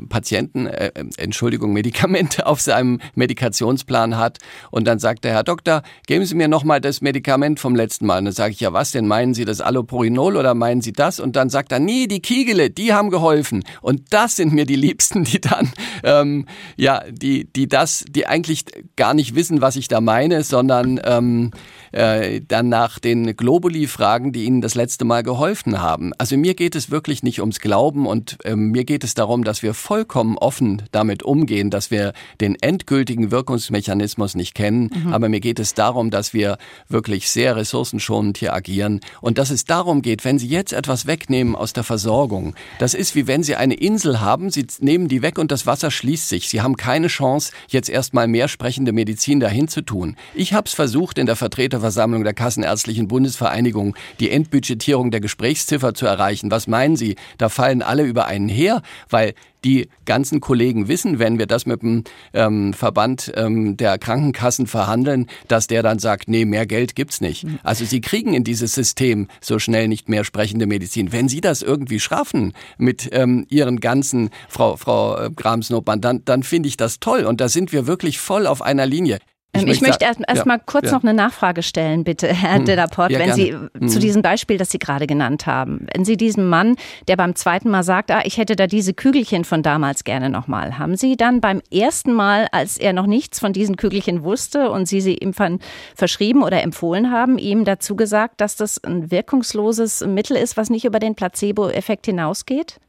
Patienten, äh, Entschuldigung, Medikamente Medikamente auf seinem Medikationsplan hat und dann sagt der Herr Doktor, geben Sie mir nochmal das Medikament vom letzten Mal. Und dann sage ich, ja was denn, meinen Sie das Allopurinol oder meinen Sie das? Und dann sagt er, nee, die Kiegele, die haben geholfen. Und das sind mir die Liebsten, die dann, ähm, ja, die, die das, die eigentlich gar nicht wissen, was ich da meine, sondern ähm, äh, dann nach den Globuli fragen, die ihnen das letzte Mal geholfen haben. Also mir geht es wirklich nicht ums Glauben und äh, mir geht es darum, dass wir vollkommen offen damit umgehen, dass wir den endgültigen Wirkungsmechanismus nicht kennen. Mhm. Aber mir geht es darum, dass wir wirklich sehr ressourcenschonend hier agieren und dass es darum geht, wenn Sie jetzt etwas wegnehmen aus der Versorgung, das ist wie wenn Sie eine Insel haben, Sie nehmen die weg und das Wasser schließt sich. Sie haben keine Chance, jetzt erstmal mehr sprechende Medizin dahin zu tun. Ich habe es versucht in der Vertreterversammlung der Kassenärztlichen Bundesvereinigung, die Endbudgetierung der Gesprächsziffer zu erreichen. Was meinen Sie? Da fallen alle über einen her, weil die ganzen Kollegen wissen, wenn wir das mit dem ähm, Verband ähm, der Krankenkassen verhandeln, dass der dann sagt, nee, mehr Geld gibt's nicht. Mhm. Also sie kriegen in dieses System so schnell nicht mehr sprechende Medizin. Wenn sie das irgendwie schaffen mit ähm, ihren ganzen Frau Frau äh, Grams-Nopern, dann dann finde ich das toll und da sind wir wirklich voll auf einer Linie. Ich, ähm, ich möchte erst, erst ja, mal kurz ja. noch eine Nachfrage stellen, bitte, Herr hm. Delaporte, ja, wenn gerne. Sie hm. zu diesem Beispiel, das Sie gerade genannt haben, wenn Sie diesem Mann, der beim zweiten Mal sagt, ah, ich hätte da diese Kügelchen von damals gerne nochmal, haben Sie dann beim ersten Mal, als er noch nichts von diesen Kügelchen wusste und Sie sie ihm verschrieben oder empfohlen haben, ihm dazu gesagt, dass das ein wirkungsloses Mittel ist, was nicht über den Placebo-Effekt hinausgeht?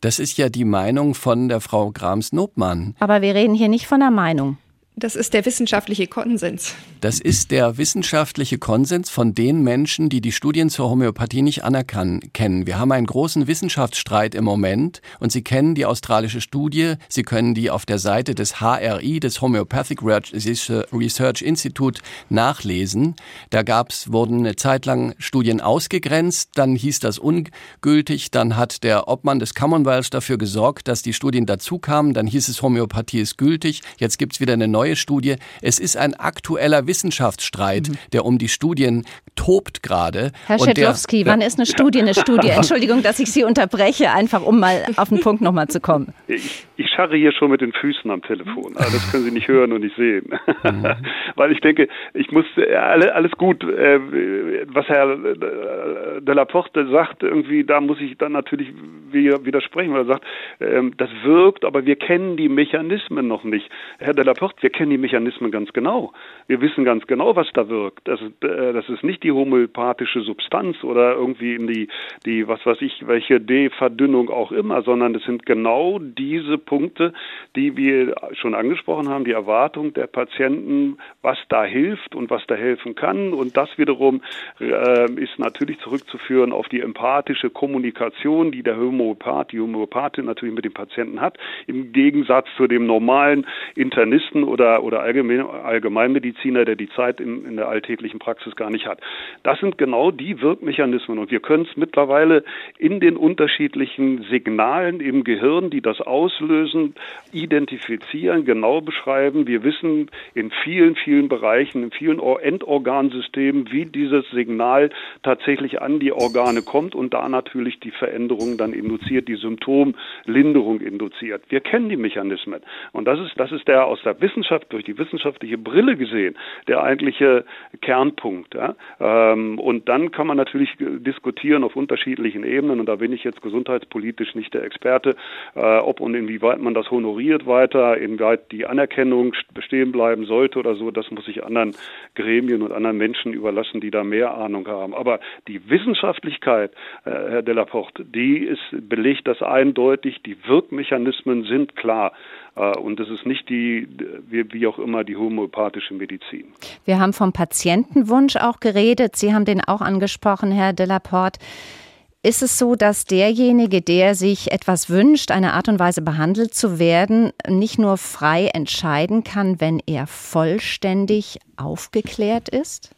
Das ist ja die Meinung von der Frau Grams-Nobmann. Aber wir reden hier nicht von der Meinung. Das ist der wissenschaftliche Konsens. Das ist der wissenschaftliche Konsens von den Menschen, die die Studien zur Homöopathie nicht anerkennen. Wir haben einen großen Wissenschaftsstreit im Moment und Sie kennen die australische Studie. Sie können die auf der Seite des HRI, des Homöopathic Research Institute, nachlesen. Da gab's, wurden eine Zeit lang Studien ausgegrenzt, dann hieß das ungültig, dann hat der Obmann des Commonwealth dafür gesorgt, dass die Studien dazu kamen, dann hieß es Homöopathie ist gültig, jetzt gibt's wieder eine neue neue Studie. Es ist ein aktueller Wissenschaftsstreit, mhm. der um die Studien tobt gerade. Herr Schedlowski, wann ist eine Studie eine Studie? Entschuldigung, dass ich Sie unterbreche, einfach um mal auf den Punkt nochmal zu kommen. Ich, ich scharre hier schon mit den Füßen am Telefon. Aber das können Sie nicht hören und nicht sehen. Mhm. Weil ich denke, ich muss, alles gut, äh, was Herr äh, de la Porte sagt, irgendwie, da muss ich dann natürlich widersprechen, weil er sagt, ähm, das wirkt, aber wir kennen die Mechanismen noch nicht. Herr de la Porte, wir kennen die Mechanismen ganz genau. Wir wissen ganz genau, was da wirkt. Das, äh, das ist nicht die homöopathische Substanz oder irgendwie in die, die, was weiß ich, welche D-Verdünnung auch immer, sondern es sind genau diese Punkte, die wir schon angesprochen haben, die Erwartung der Patienten, was da hilft und was da helfen kann. Und das wiederum äh, ist natürlich zurückzuführen auf die empathische Kommunikation, die der Homöopath, die Homöopathin natürlich mit dem Patienten hat, im Gegensatz zu dem normalen Internisten oder, oder Allgemein, Allgemeinmediziner, der die Zeit in, in der alltäglichen Praxis gar nicht hat. Das sind genau die Wirkmechanismen und wir können es mittlerweile in den unterschiedlichen Signalen im Gehirn, die das auslösen, identifizieren, genau beschreiben. Wir wissen in vielen, vielen Bereichen, in vielen Endorgansystemen, wie dieses Signal tatsächlich an die Organe kommt und da natürlich die Veränderung dann induziert, die Symptomlinderung induziert. Wir kennen die Mechanismen. Und das ist, das ist der aus der Wissenschaft, durch die wissenschaftliche Brille gesehen, der eigentliche Kernpunkt. Ja? Ähm, und dann kann man natürlich diskutieren auf unterschiedlichen Ebenen. Und da bin ich jetzt gesundheitspolitisch nicht der Experte, äh, ob und inwieweit man das honoriert weiter, inwieweit die Anerkennung bestehen bleiben sollte oder so. Das muss ich anderen Gremien und anderen Menschen überlassen, die da mehr Ahnung haben. Aber die Wissenschaftlichkeit, äh, Herr Delaporte, die ist belegt das eindeutig. Die Wirkmechanismen sind klar. Äh, und es ist nicht die, wie, auch immer, die homöopathische Medizin. Wir haben vom Patientenwunsch auch geredet. Sie haben den auch angesprochen, Herr Delaporte. Ist es so, dass derjenige, der sich etwas wünscht, eine Art und Weise behandelt zu werden, nicht nur frei entscheiden kann, wenn er vollständig aufgeklärt ist?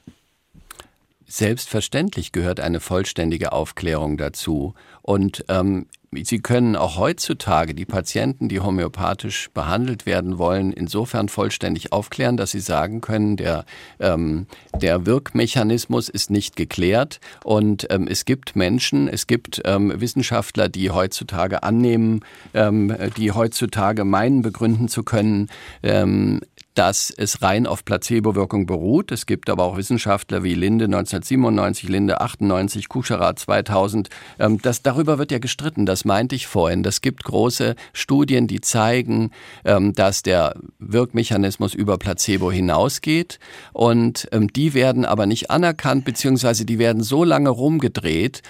Selbstverständlich gehört eine vollständige Aufklärung dazu. Und ähm, Sie können auch heutzutage die Patienten, die homöopathisch behandelt werden wollen, insofern vollständig aufklären, dass sie sagen können, der, ähm, der Wirkmechanismus ist nicht geklärt. Und ähm, es gibt Menschen, es gibt ähm, Wissenschaftler, die heutzutage annehmen, ähm, die heutzutage meinen begründen zu können, ähm, dass es rein auf Placebo-Wirkung beruht. Es gibt aber auch Wissenschaftler wie Linde 1997, Linde 98, Kuschera 2000. Ähm, das, darüber wird ja gestritten, das meinte ich vorhin. Das gibt große Studien, die zeigen, ähm, dass der Wirkmechanismus über Placebo hinausgeht. Und ähm, die werden aber nicht anerkannt, beziehungsweise die werden so lange rumgedreht,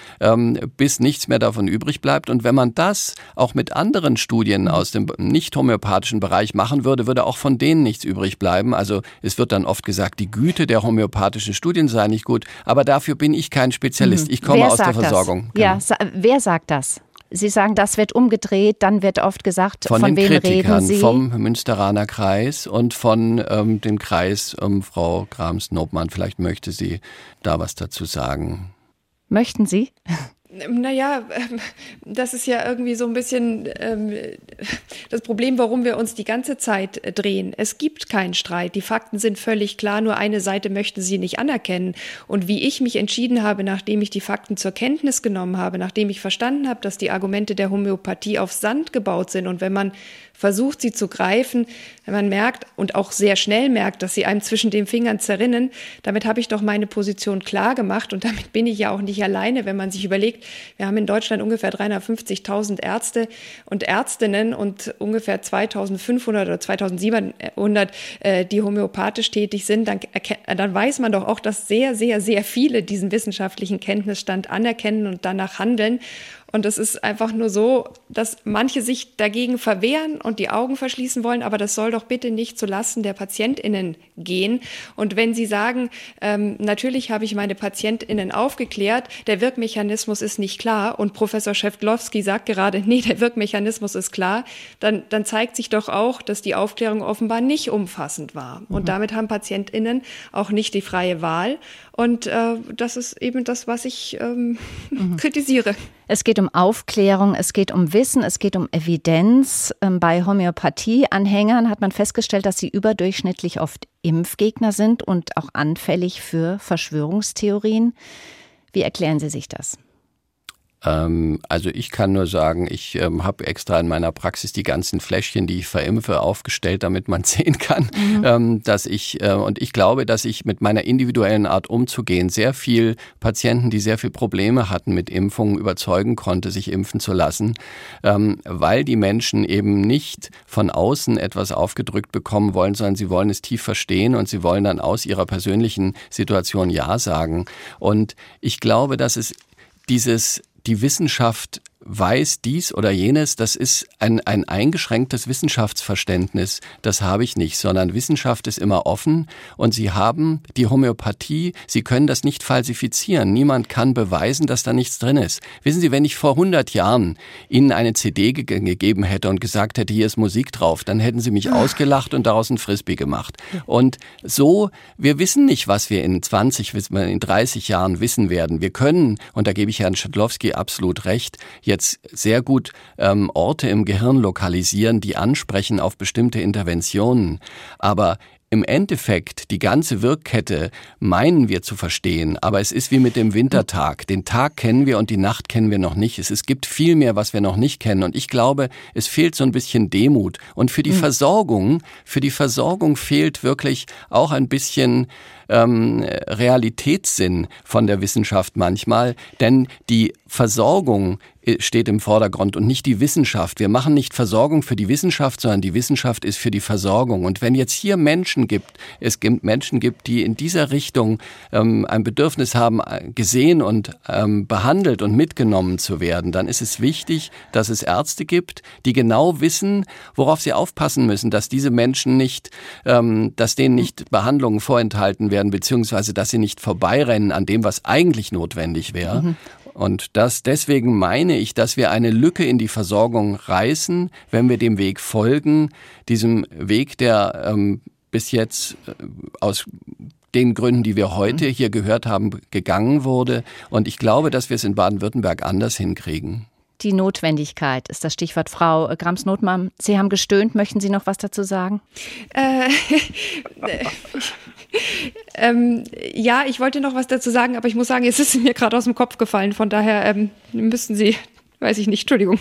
bis nichts mehr davon übrig bleibt. Und wenn man das auch mit anderen Studien aus dem nicht homöopathischen Bereich machen würde, würde auch von denen nichts übrig übrig bleiben. Also es wird dann oft gesagt, die Güte der homöopathischen Studien sei nicht gut, aber dafür bin ich kein Spezialist. Mhm. Ich komme wer aus der Versorgung. Genau. Ja, wer sagt das? Sie sagen, das wird umgedreht, dann wird oft gesagt, von, von wem Kritikern, reden Sie? Vom Münsteraner Kreis und von ähm, dem Kreis ähm, Frau Grams-Nobmann. Vielleicht möchte sie da was dazu sagen. Möchten Sie? Naja, ähm, das ist ja irgendwie so ein bisschen ähm, das Problem, warum wir uns die ganze Zeit äh, drehen. Es gibt keinen Streit. Die Fakten sind völlig klar, nur eine Seite möchten sie nicht anerkennen. Und wie ich mich entschieden habe, nachdem ich die Fakten zur Kenntnis genommen habe, nachdem ich verstanden habe, dass die Argumente der Homöopathie auf Sand gebaut sind und wenn man versucht, sie zu greifen, wenn man merkt und auch sehr schnell merkt, dass sie einem zwischen den Fingern zerrinnen, damit habe ich doch meine Position klar gemacht und damit bin ich ja auch nicht alleine, wenn man sich überlegt, wir haben in Deutschland ungefähr 350.000 Ärzte und Ärztinnen und ungefähr 2.500 oder 2.700, äh, die homöopathisch tätig sind, dann, dann weiß man doch auch, dass sehr, sehr, sehr viele diesen wissenschaftlichen Kenntnisstand anerkennen und danach handeln. Und es ist einfach nur so, dass manche sich dagegen verwehren und die Augen verschließen wollen, aber das soll doch bitte nicht zulasten der PatientInnen gehen. Und wenn Sie sagen, ähm, natürlich habe ich meine PatientInnen aufgeklärt, der Wirkmechanismus ist nicht klar und Professor Schewtlowski sagt gerade, nee, der Wirkmechanismus ist klar, dann, dann zeigt sich doch auch, dass die Aufklärung offenbar nicht umfassend war. Und mhm. damit haben PatientInnen auch nicht die freie Wahl. Und äh, das ist eben das, was ich ähm, mhm. kritisiere. Es geht um Aufklärung, es geht um Wissen, es geht um Evidenz. Ähm, bei Homöopathie-Anhängern hat man festgestellt, dass sie überdurchschnittlich oft Impfgegner sind und auch anfällig für Verschwörungstheorien. Wie erklären Sie sich das? Ähm, also ich kann nur sagen, ich ähm, habe extra in meiner Praxis die ganzen Fläschchen, die ich verimpfe, aufgestellt, damit man sehen kann, mhm. ähm, dass ich, äh, und ich glaube, dass ich mit meiner individuellen Art umzugehen sehr viel Patienten, die sehr viel Probleme hatten mit Impfungen, überzeugen konnte, sich impfen zu lassen, ähm, weil die Menschen eben nicht von außen etwas aufgedrückt bekommen wollen, sondern sie wollen es tief verstehen und sie wollen dann aus ihrer persönlichen Situation Ja sagen. Und ich glaube, dass es dieses die Wissenschaft weiß dies oder jenes, das ist ein, ein eingeschränktes Wissenschaftsverständnis. Das habe ich nicht, sondern Wissenschaft ist immer offen und Sie haben die Homöopathie, Sie können das nicht falsifizieren. Niemand kann beweisen, dass da nichts drin ist. Wissen Sie, wenn ich vor 100 Jahren Ihnen eine CD ge gegeben hätte und gesagt hätte, hier ist Musik drauf, dann hätten Sie mich ausgelacht und daraus ein Frisbee gemacht. Und so, wir wissen nicht, was wir in 20, in 30 Jahren wissen werden. Wir können, und da gebe ich Herrn Schadlowski absolut recht, jetzt sehr gut ähm, Orte im Gehirn lokalisieren, die ansprechen auf bestimmte Interventionen. Aber im Endeffekt, die ganze Wirkkette meinen wir zu verstehen, aber es ist wie mit dem Wintertag. Den Tag kennen wir und die Nacht kennen wir noch nicht. Es, es gibt viel mehr, was wir noch nicht kennen. Und ich glaube, es fehlt so ein bisschen Demut. Und für die mhm. Versorgung, für die Versorgung fehlt wirklich auch ein bisschen ähm, Realitätssinn von der Wissenschaft manchmal. Denn die Versorgung steht im Vordergrund und nicht die Wissenschaft. Wir machen nicht Versorgung für die Wissenschaft, sondern die Wissenschaft ist für die Versorgung. Und wenn jetzt hier Menschen gibt, es gibt Menschen gibt, die in dieser Richtung ähm, ein Bedürfnis haben, äh, gesehen und ähm, behandelt und mitgenommen zu werden, dann ist es wichtig, dass es Ärzte gibt, die genau wissen, worauf sie aufpassen müssen, dass diese Menschen nicht, ähm, dass denen nicht Behandlungen vorenthalten werden, beziehungsweise dass sie nicht vorbeirennen an dem, was eigentlich notwendig wäre. Mhm. Und das, deswegen meine ich, dass wir eine Lücke in die Versorgung reißen, wenn wir dem Weg folgen, diesem Weg, der ähm, bis jetzt äh, aus den Gründen, die wir heute mhm. hier gehört haben, gegangen wurde. Und ich glaube, dass wir es in Baden-Württemberg anders hinkriegen. Die Notwendigkeit ist das Stichwort. Frau Grams-Notmann, Sie haben gestöhnt. Möchten Sie noch was dazu sagen? Äh, ähm, ja, ich wollte noch was dazu sagen, aber ich muss sagen, es ist mir gerade aus dem Kopf gefallen. Von daher ähm, müssten Sie, weiß ich nicht, Entschuldigung.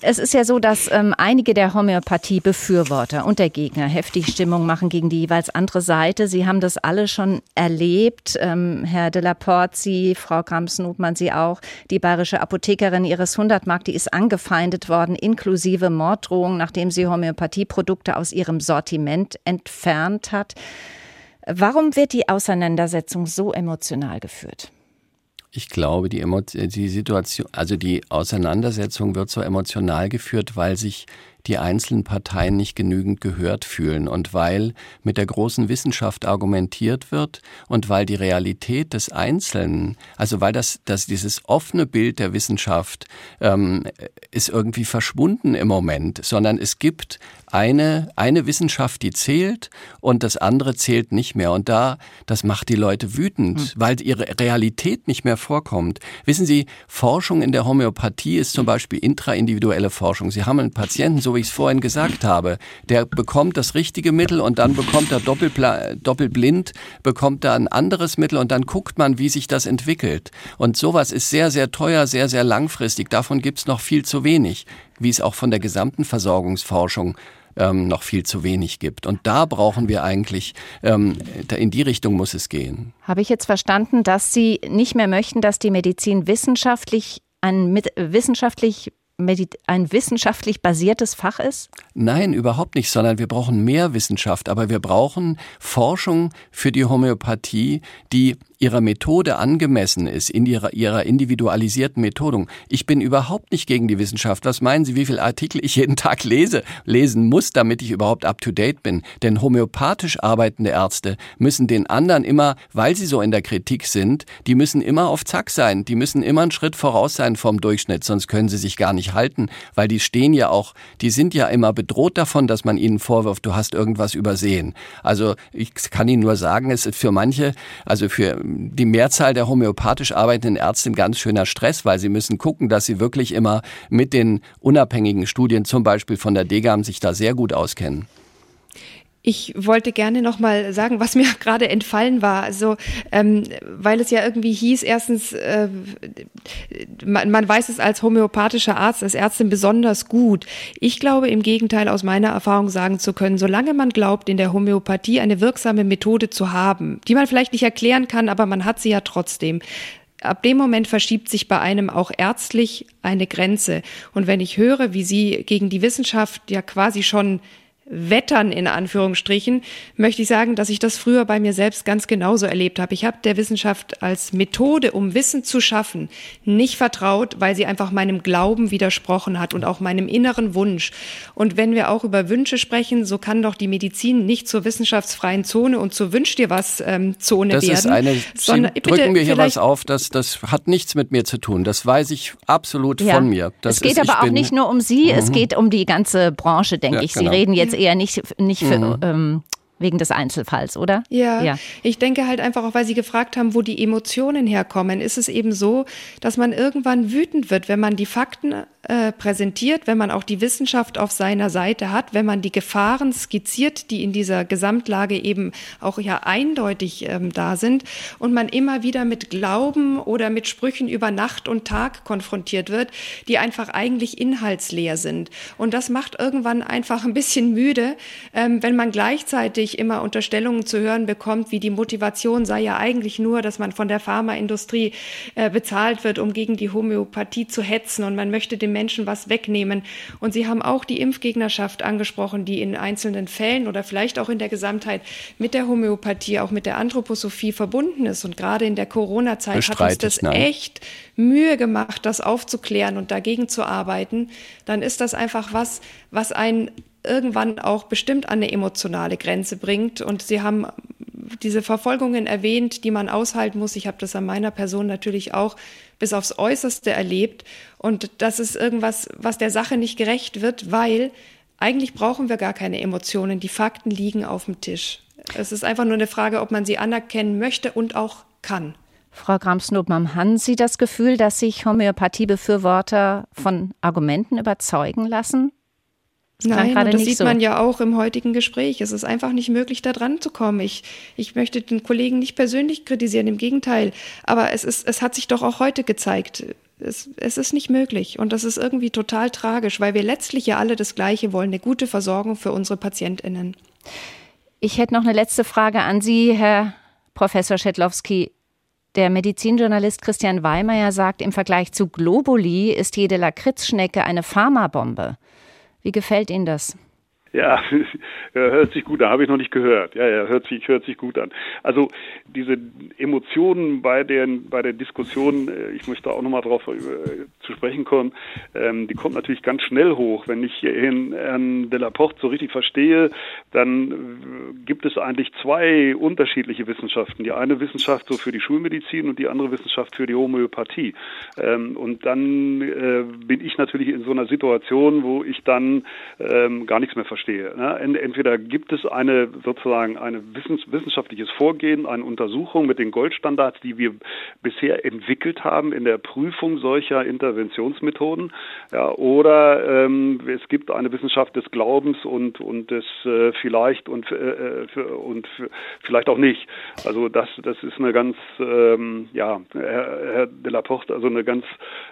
Es ist ja so, dass ähm, einige der Homöopathie-Befürworter und der Gegner heftig Stimmung machen gegen die jeweils andere Seite. Sie haben das alle schon erlebt. Ähm, Herr de la Porte, Sie, Frau Grams-Notmann, Sie auch. Die bayerische Apothekerin Ihres Hundertmark, die ist angefeindet worden, inklusive Morddrohung, nachdem sie Homöopathieprodukte aus ihrem Sortiment entfernt hat. Warum wird die Auseinandersetzung so emotional geführt? Ich glaube, die, die Situation, also die Auseinandersetzung wird so emotional geführt, weil sich die einzelnen Parteien nicht genügend gehört fühlen und weil mit der großen Wissenschaft argumentiert wird und weil die Realität des Einzelnen, also weil das, das dieses offene Bild der Wissenschaft ähm, ist irgendwie verschwunden im Moment, sondern es gibt eine, eine Wissenschaft, die zählt und das andere zählt nicht mehr. Und da, das macht die Leute wütend, hm. weil ihre Realität nicht mehr vorkommt. Wissen Sie, Forschung in der Homöopathie ist zum Beispiel intraindividuelle Forschung. Sie haben einen Patienten, so wie ich es vorhin gesagt habe. Der bekommt das richtige Mittel und dann bekommt er doppelblind, bekommt er ein anderes Mittel und dann guckt man, wie sich das entwickelt. Und sowas ist sehr, sehr teuer, sehr, sehr langfristig. Davon gibt es noch viel zu wenig, wie es auch von der gesamten Versorgungsforschung ähm, noch viel zu wenig gibt. Und da brauchen wir eigentlich, ähm, in die Richtung muss es gehen. Habe ich jetzt verstanden, dass Sie nicht mehr möchten, dass die Medizin wissenschaftlich ein mit, wissenschaftlich ein wissenschaftlich basiertes Fach ist? Nein, überhaupt nicht, sondern wir brauchen mehr Wissenschaft, aber wir brauchen Forschung für die Homöopathie, die ihrer Methode angemessen ist, in ihrer, ihrer individualisierten Methodung. Ich bin überhaupt nicht gegen die Wissenschaft. Was meinen Sie, wie viele Artikel ich jeden Tag lese, lesen muss, damit ich überhaupt up to date bin? Denn homöopathisch arbeitende Ärzte müssen den anderen immer, weil sie so in der Kritik sind, die müssen immer auf Zack sein. Die müssen immer einen Schritt voraus sein vom Durchschnitt, sonst können sie sich gar nicht halten, weil die stehen ja auch, die sind ja immer bedroht davon, dass man ihnen vorwirft, du hast irgendwas übersehen. Also ich kann Ihnen nur sagen, es ist für manche, also für die Mehrzahl der homöopathisch arbeitenden Ärzte ein ganz schöner Stress, weil sie müssen gucken, dass sie wirklich immer mit den unabhängigen Studien, zum Beispiel von der DGAM, sich da sehr gut auskennen. Ich wollte gerne noch mal sagen, was mir gerade entfallen war. Also, ähm, weil es ja irgendwie hieß, erstens, äh, man, man weiß es als homöopathischer Arzt, als Ärztin besonders gut. Ich glaube im Gegenteil aus meiner Erfahrung sagen zu können, solange man glaubt, in der Homöopathie eine wirksame Methode zu haben, die man vielleicht nicht erklären kann, aber man hat sie ja trotzdem, ab dem Moment verschiebt sich bei einem auch ärztlich eine Grenze. Und wenn ich höre, wie Sie gegen die Wissenschaft ja quasi schon Wettern in Anführungsstrichen, möchte ich sagen, dass ich das früher bei mir selbst ganz genauso erlebt habe. Ich habe der Wissenschaft als Methode, um Wissen zu schaffen, nicht vertraut, weil sie einfach meinem Glauben widersprochen hat und auch meinem inneren Wunsch. Und wenn wir auch über Wünsche sprechen, so kann doch die Medizin nicht zur wissenschaftsfreien Zone und zur Wünsch dir was ähm, Zone das werden. Ist eine, sondern, Sie drücken mir hier was auf, das, das hat nichts mit mir zu tun. Das weiß ich absolut ja. von mir. Das es geht ist, aber auch nicht nur um Sie, mhm. es geht um die ganze Branche, denke ja, ich. Sie genau. reden jetzt eher nicht, nicht für, mhm. ähm, wegen des Einzelfalls, oder? Ja, ja, ich denke halt einfach auch, weil Sie gefragt haben, wo die Emotionen herkommen, ist es eben so, dass man irgendwann wütend wird, wenn man die Fakten äh, präsentiert, wenn man auch die Wissenschaft auf seiner Seite hat, wenn man die Gefahren skizziert, die in dieser Gesamtlage eben auch ja eindeutig ähm, da sind und man immer wieder mit Glauben oder mit Sprüchen über Nacht und Tag konfrontiert wird, die einfach eigentlich inhaltsleer sind. Und das macht irgendwann einfach ein bisschen müde, ähm, wenn man gleichzeitig immer Unterstellungen zu hören bekommt, wie die Motivation sei ja eigentlich nur, dass man von der Pharmaindustrie äh, bezahlt wird, um gegen die Homöopathie zu hetzen und man möchte den Menschen was wegnehmen. Und Sie haben auch die Impfgegnerschaft angesprochen, die in einzelnen Fällen oder vielleicht auch in der Gesamtheit mit der Homöopathie, auch mit der Anthroposophie verbunden ist. Und gerade in der Corona-Zeit hat uns das nein. echt Mühe gemacht, das aufzuklären und dagegen zu arbeiten. Dann ist das einfach was, was ein irgendwann auch bestimmt an eine emotionale Grenze bringt. Und Sie haben diese Verfolgungen erwähnt, die man aushalten muss. Ich habe das an meiner Person natürlich auch bis aufs Äußerste erlebt. Und das ist irgendwas, was der Sache nicht gerecht wird, weil eigentlich brauchen wir gar keine Emotionen. Die Fakten liegen auf dem Tisch. Es ist einfach nur eine Frage, ob man sie anerkennen möchte und auch kann. Frau Grams-Nobmann, haben Sie das Gefühl, dass sich Homöopathiebefürworter von Argumenten überzeugen lassen? Das Nein, und das sieht so. man ja auch im heutigen Gespräch. Es ist einfach nicht möglich, da dran zu kommen. Ich, ich möchte den Kollegen nicht persönlich kritisieren, im Gegenteil. Aber es, ist, es hat sich doch auch heute gezeigt. Es, es ist nicht möglich. Und das ist irgendwie total tragisch, weil wir letztlich ja alle das Gleiche wollen, eine gute Versorgung für unsere PatientInnen. Ich hätte noch eine letzte Frage an Sie, Herr Professor Schedlowski. Der Medizinjournalist Christian Weimeyer sagt, im Vergleich zu Globuli ist jede Lakritzschnecke eine Pharmabombe. Wie gefällt Ihnen das? Ja, hört sich gut an, habe ich noch nicht gehört. Ja, ja, hört sich, hört sich gut an. Also diese Emotionen bei der, bei der Diskussion, äh, ich möchte auch nochmal darauf äh, zu sprechen kommen, ähm, die kommt natürlich ganz schnell hoch. Wenn ich Herrn, Herrn Delaporte so richtig verstehe, dann äh, gibt es eigentlich zwei unterschiedliche Wissenschaften. Die eine Wissenschaft so für die Schulmedizin und die andere Wissenschaft für die Homöopathie. Ähm, und dann bin ich natürlich in so einer Situation, wo ich dann ähm, gar nichts mehr verstehe verstehe. Ne? Entweder gibt es eine sozusagen ein wissenschaftliches Vorgehen, eine Untersuchung mit den Goldstandards, die wir bisher entwickelt haben in der Prüfung solcher Interventionsmethoden, ja, oder ähm, es gibt eine Wissenschaft des Glaubens und und des äh, vielleicht und äh, für, und für, vielleicht auch nicht. Also das das ist eine ganz ähm, ja Herr, Herr de la Porte, also eine ganz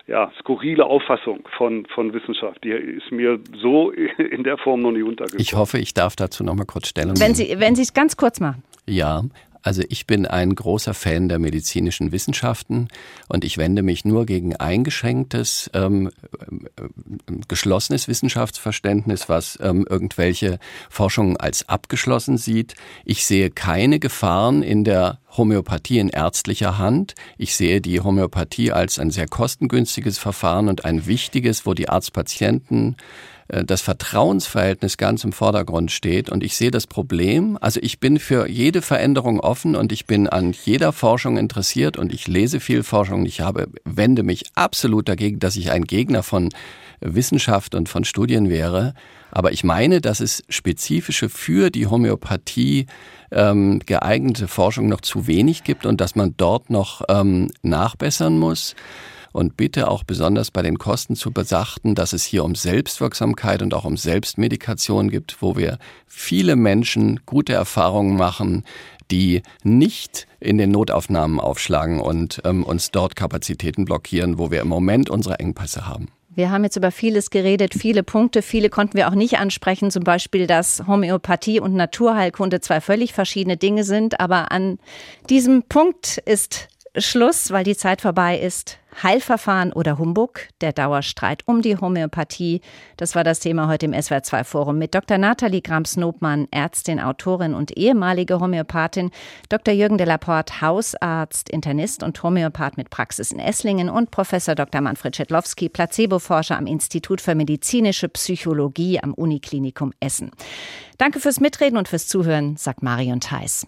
ja skurrile Auffassung von von Wissenschaft. Die ist mir so in der Form noch nie untergekommen. Ich hoffe, ich darf dazu noch mal kurz Stellung wenn Sie, Wenn Sie es ganz kurz machen. Ja, also ich bin ein großer Fan der medizinischen Wissenschaften und ich wende mich nur gegen eingeschränktes, ähm, äh, geschlossenes Wissenschaftsverständnis, was ähm, irgendwelche Forschungen als abgeschlossen sieht. Ich sehe keine Gefahren in der Homöopathie in ärztlicher Hand. Ich sehe die Homöopathie als ein sehr kostengünstiges Verfahren und ein wichtiges, wo die Arzt-Patienten das Vertrauensverhältnis ganz im Vordergrund steht. Und ich sehe das Problem, also ich bin für jede Veränderung offen und ich bin an jeder Forschung interessiert und ich lese viel Forschung. Ich habe, wende mich absolut dagegen, dass ich ein Gegner von Wissenschaft und von Studien wäre. Aber ich meine, dass es spezifische für die Homöopathie ähm, geeignete Forschung noch zu wenig gibt und dass man dort noch ähm, nachbessern muss und bitte auch besonders bei den Kosten zu besachten, dass es hier um Selbstwirksamkeit und auch um Selbstmedikation gibt, wo wir viele Menschen gute Erfahrungen machen, die nicht in den Notaufnahmen aufschlagen und ähm, uns dort Kapazitäten blockieren, wo wir im Moment unsere Engpässe haben. Wir haben jetzt über vieles geredet, viele Punkte, viele konnten wir auch nicht ansprechen, zum Beispiel, dass Homöopathie und Naturheilkunde zwei völlig verschiedene Dinge sind. Aber an diesem Punkt ist Schluss, weil die Zeit vorbei ist. Heilverfahren oder Humbug, der Dauerstreit um die Homöopathie. Das war das Thema heute im SWR2 Forum mit Dr. Nathalie Grams-Nobmann, Ärztin, Autorin und ehemalige Homöopathin, Dr. Jürgen de Laporte, Hausarzt, Internist und Homöopath mit Praxis in Esslingen und Professor Dr. Manfred Schedlowski, Placebo-Forscher am Institut für medizinische Psychologie am Uniklinikum Essen. Danke fürs Mitreden und fürs Zuhören, sagt Marion Theis.